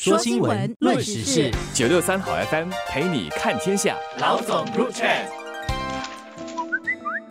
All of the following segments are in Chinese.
说新闻，论时事，九六三好 FM 陪你看天下。老总入场。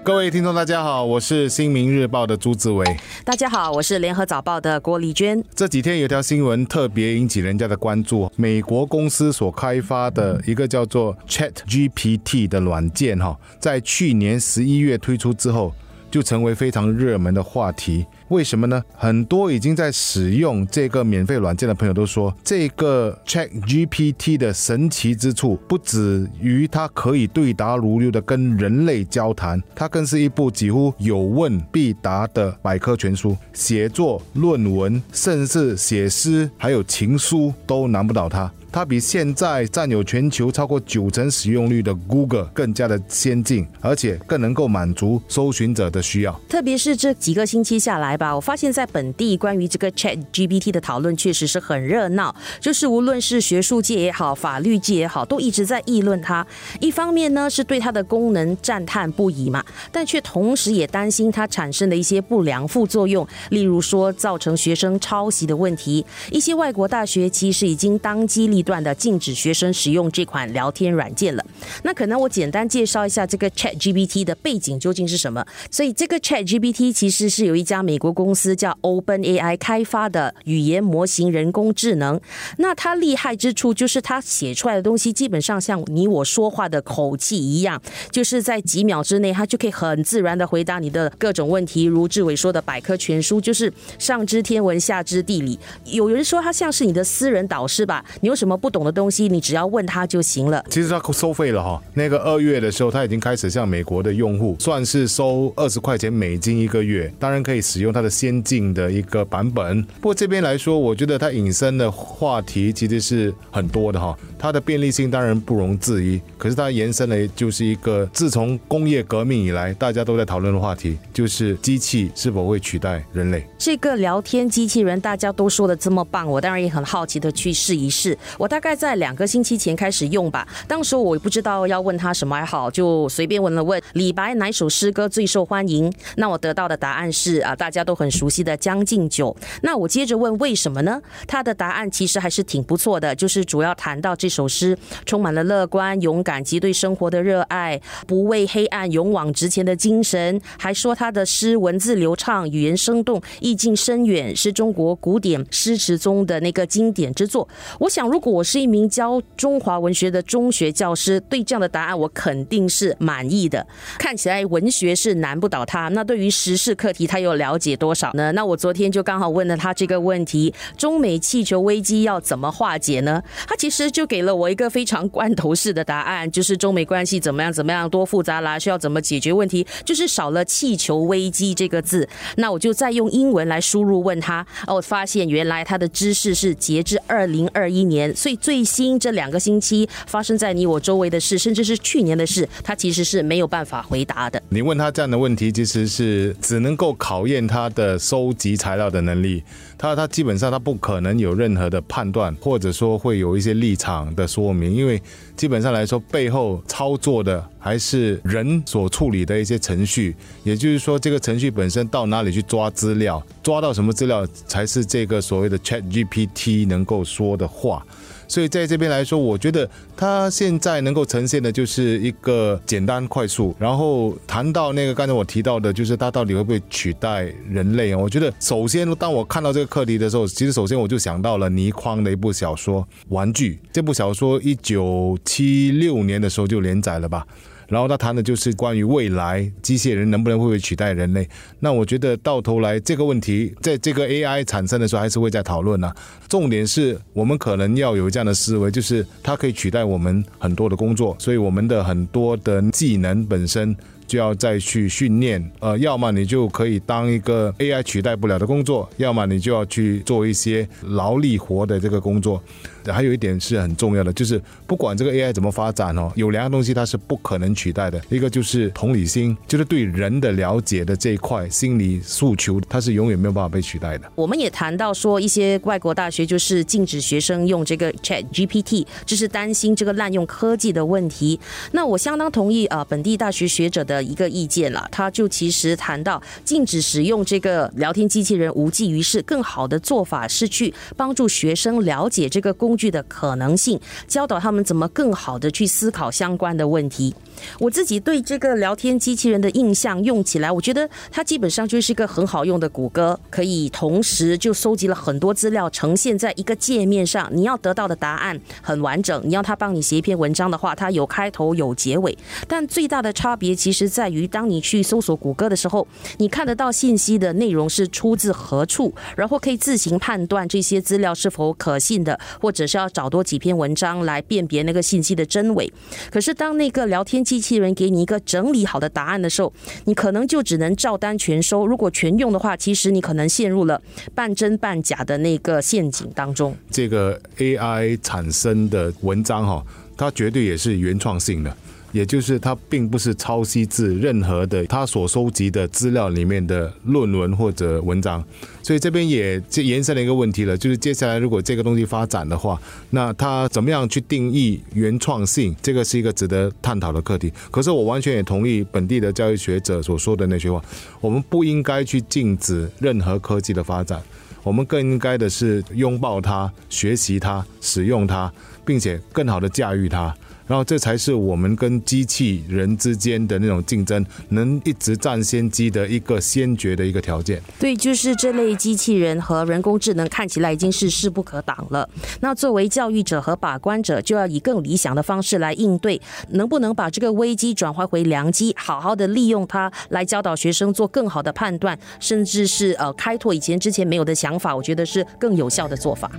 各位听众，大家好，我是新民日报的朱志伟。大家好，我是联合早报的郭丽娟。这几天有条新闻特别引起人家的关注，美国公司所开发的一个叫做 Chat GPT 的软件，哈，在去年十一月推出之后。就成为非常热门的话题，为什么呢？很多已经在使用这个免费软件的朋友都说，这个 Chat GPT 的神奇之处不止于它可以对答如流的跟人类交谈，它更是一部几乎有问必答的百科全书。写作、论文，甚至写诗，还有情书，都难不倒它。它比现在占有全球超过九成使用率的 Google 更加的先进，而且更能够满足搜寻者的需要。特别是这几个星期下来吧，我发现在本地关于这个 Chat GPT 的讨论确实是很热闹。就是无论是学术界也好，法律界也好，都一直在议论它。一方面呢是对它的功能赞叹不已嘛，但却同时也担心它产生的一些不良副作用，例如说造成学生抄袭的问题。一些外国大学其实已经当机立。一段的禁止学生使用这款聊天软件了。那可能我简单介绍一下这个 Chat GPT 的背景究竟是什么。所以这个 Chat GPT 其实是有一家美国公司叫 Open AI 开发的语言模型人工智能。那它厉害之处就是它写出来的东西基本上像你我说话的口气一样，就是在几秒之内它就可以很自然的回答你的各种问题。如志伟说的百科全书，就是上知天文下知地理。有人说它像是你的私人导师吧？你有什么？什么不懂的东西，你只要问他就行了。其实他收费了哈，那个二月的时候，他已经开始向美国的用户算是收二十块钱美金一个月，当然可以使用它的先进的一个版本。不过这边来说，我觉得它引申的话题其实是很多的哈。它的便利性当然不容置疑，可是它延伸的就是一个自从工业革命以来大家都在讨论的话题，就是机器是否会取代人类。这个聊天机器人大家都说的这么棒，我当然也很好奇的去试一试。我大概在两个星期前开始用吧，当时我不知道要问他什么还好，就随便问了问李白哪首诗歌最受欢迎。那我得到的答案是啊，大家都很熟悉的《将进酒》。那我接着问为什么呢？他的答案其实还是挺不错的，就是主要谈到这首诗充满了乐观、勇敢及对生活的热爱，不畏黑暗、勇往直前的精神。还说他的诗文字流畅，语言生动，意境深远，是中国古典诗词中的那个经典之作。我想如果我是一名教中华文学的中学教师，对这样的答案我肯定是满意的。看起来文学是难不倒他，那对于时事课题他又了解多少呢？那我昨天就刚好问了他这个问题：中美气球危机要怎么化解呢？他其实就给了我一个非常罐头式的答案，就是中美关系怎么样怎么样多复杂啦，需要怎么解决问题，就是少了气球危机这个字。那我就再用英文来输入问他，哦，发现原来他的知识是截至二零二一年。所以最新这两个星期发生在你我周围的事，甚至是去年的事，他其实是没有办法回答的。你问他这样的问题，其实是只能够考验他的收集材料的能力。他他基本上他不可能有任何的判断，或者说会有一些立场的说明，因为基本上来说背后操作的还是人所处理的一些程序。也就是说，这个程序本身到哪里去抓资料，抓到什么资料才是这个所谓的 Chat GPT 能够说的话。所以在这边来说，我觉得它现在能够呈现的就是一个简单快速。然后谈到那个刚才我提到的，就是它到底会不会取代人类啊？我觉得首先当我看到这个课题的时候，其实首先我就想到了倪匡的一部小说《玩具》。这部小说一九七六年的时候就连载了吧。然后他谈的就是关于未来机械人能不能会不会取代人类。那我觉得到头来这个问题，在这个 AI 产生的时候还是会在讨论呢。重点是我们可能要有这样的思维，就是它可以取代我们很多的工作，所以我们的很多的技能本身。就要再去训练，呃，要么你就可以当一个 AI 取代不了的工作，要么你就要去做一些劳力活的这个工作。还有一点是很重要的，就是不管这个 AI 怎么发展哦，有两样东西它是不可能取代的，一个就是同理心，就是对人的了解的这一块心理诉求，它是永远没有办法被取代的。我们也谈到说，一些外国大学就是禁止学生用这个 Chat GPT，就是担心这个滥用科技的问题。那我相当同意啊，本地大学学者的。一个意见了，他就其实谈到禁止使用这个聊天机器人无济于事，更好的做法是去帮助学生了解这个工具的可能性，教导他们怎么更好的去思考相关的问题。我自己对这个聊天机器人的印象，用起来我觉得它基本上就是一个很好用的谷歌，可以同时就收集了很多资料，呈现在一个界面上。你要得到的答案很完整，你要它帮你写一篇文章的话，它有开头有结尾。但最大的差别其实在于，当你去搜索谷歌的时候，你看得到信息的内容是出自何处，然后可以自行判断这些资料是否可信的，或者是要找多几篇文章来辨别那个信息的真伪。可是当那个聊天机器人给你一个整理好的答案的时候，你可能就只能照单全收。如果全用的话，其实你可能陷入了半真半假的那个陷阱当中。这个 AI 产生的文章哈，它绝对也是原创性的。也就是它并不是抄袭自任何的他所收集的资料里面的论文或者文章，所以这边也就延伸了一个问题了，就是接下来如果这个东西发展的话，那它怎么样去定义原创性？这个是一个值得探讨的课题。可是我完全也同意本地的教育学者所说的那句话：我们不应该去禁止任何科技的发展，我们更应该的是拥抱它、学习它、使用它，并且更好的驾驭它。然后这才是我们跟机器人之间的那种竞争能一直占先机的一个先决的一个条件。对，就是这类机器人和人工智能看起来已经是势不可挡了。那作为教育者和把关者，就要以更理想的方式来应对。能不能把这个危机转换回良机，好好的利用它来教导学生做更好的判断，甚至是呃开拓以前之前没有的想法，我觉得是更有效的做法。